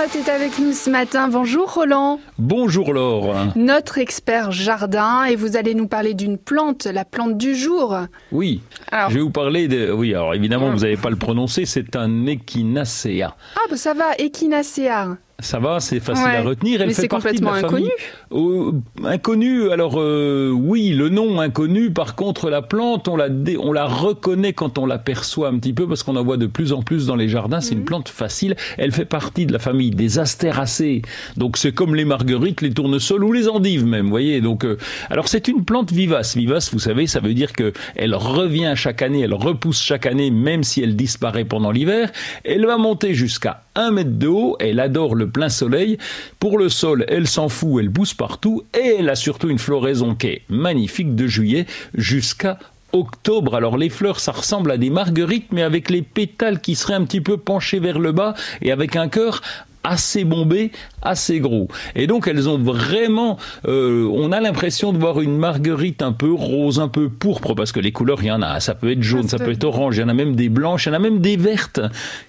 Lamotte est avec nous ce matin. Bonjour Roland. Bonjour Laure. Notre expert jardin et vous allez nous parler d'une plante, la plante du jour. Oui. Je vais vous parler de. Oui, alors évidemment, vous n'avez pas le prononcer, c'est un Echinacea. Ah, bah ça va, Echinacea. Ça va, c'est facile à retenir. Elle Mais c'est complètement inconnu. Euh, inconnu, alors euh, oui, le nom inconnu. Par contre, la plante, on la, on la reconnaît quand on l'aperçoit un petit peu parce qu'on en voit de plus en plus dans les jardins. C'est une mhm. plante facile. Elle fait partie de la famille des astéracées. Donc c'est comme les marguerites, les tournesols ou les endives même. Vous voyez. Donc euh, alors c'est une plante vivace. Vivace, vous savez, ça veut dire que elle revient chaque année, elle repousse chaque année, même si elle disparaît pendant l'hiver. Elle va monter jusqu'à un mètre de haut. Elle adore le plein soleil. Pour le sol, elle s'en fout, elle pousse partout et elle a surtout une floraison qui est magnifique de juillet jusqu'à octobre. Alors les fleurs, ça ressemble à des marguerites, mais avec les pétales qui seraient un petit peu penchés vers le bas et avec un cœur assez bombé, assez gros. Et donc elles ont vraiment, euh, on a l'impression de voir une marguerite un peu rose, un peu pourpre, parce que les couleurs, il y en a. Ça peut être jaune, ça peut être orange, il y en a même des blanches, il y en a même des vertes.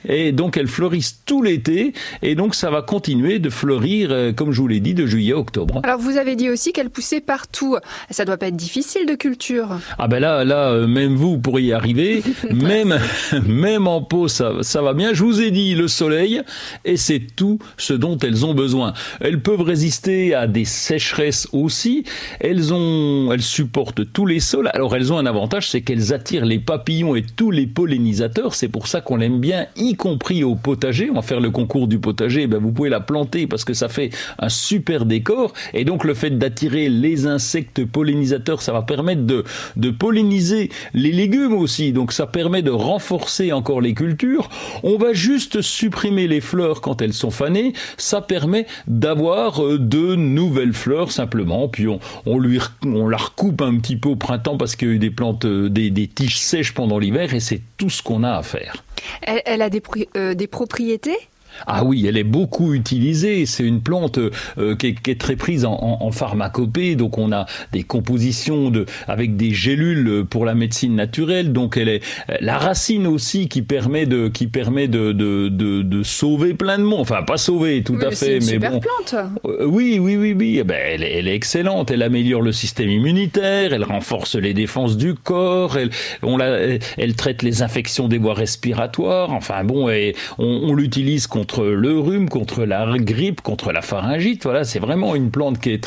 Et donc elles fleurissent tout l'été, et donc ça va continuer de fleurir, euh, comme je vous l'ai dit, de juillet à octobre. Alors vous avez dit aussi qu'elles poussaient partout. Ça doit pas être difficile de culture. Ah ben là, là, euh, même vous pourriez y arriver. même, même en pot, ça, ça va bien. Je vous ai dit le soleil, et c'est tout ce dont elles ont besoin. Elles peuvent résister à des sécheresses aussi. Elles ont, elles supportent tous les sols. Alors elles ont un avantage, c'est qu'elles attirent les papillons et tous les pollinisateurs. C'est pour ça qu'on l'aime bien, y compris au potager. On va faire le concours du potager. Ben vous pouvez la planter parce que ça fait un super décor. Et donc le fait d'attirer les insectes pollinisateurs, ça va permettre de polliniser les légumes aussi. Donc ça permet de renforcer encore les cultures. On va juste supprimer les fleurs quand elles sont Ça permet d'avoir euh, de nouvelles fleurs simplement. Puis on, on, lui, on la recoupe un petit peu au printemps parce qu'il y a eu des plantes, euh, des, des tiges sèches pendant l'hiver et c'est tout ce qu'on a à faire. Elle, elle a des, euh, des propriétés? Ah oui, elle est beaucoup utilisée. C'est une plante euh, qui, est, très prise en, pharmacopée. Donc on a des compositions de, avec des gélules pour la médecine naturelle. Donc elle est la racine aussi qui permet de qui permet de de, de, sauver plein de monde. Enfin pas sauver tout à fait, une mais super bon. plante. Euh, oui oui oui oui. Eh ben, elle, elle, est excellente. Elle améliore le système immunitaire. Elle renforce les défenses du corps. Elle on la, elle traite les infections des voies respiratoires. Enfin bon, et on, on l'utilise contre le rhume, contre la grippe, contre la pharyngite. Voilà, c'est vraiment une plante qui est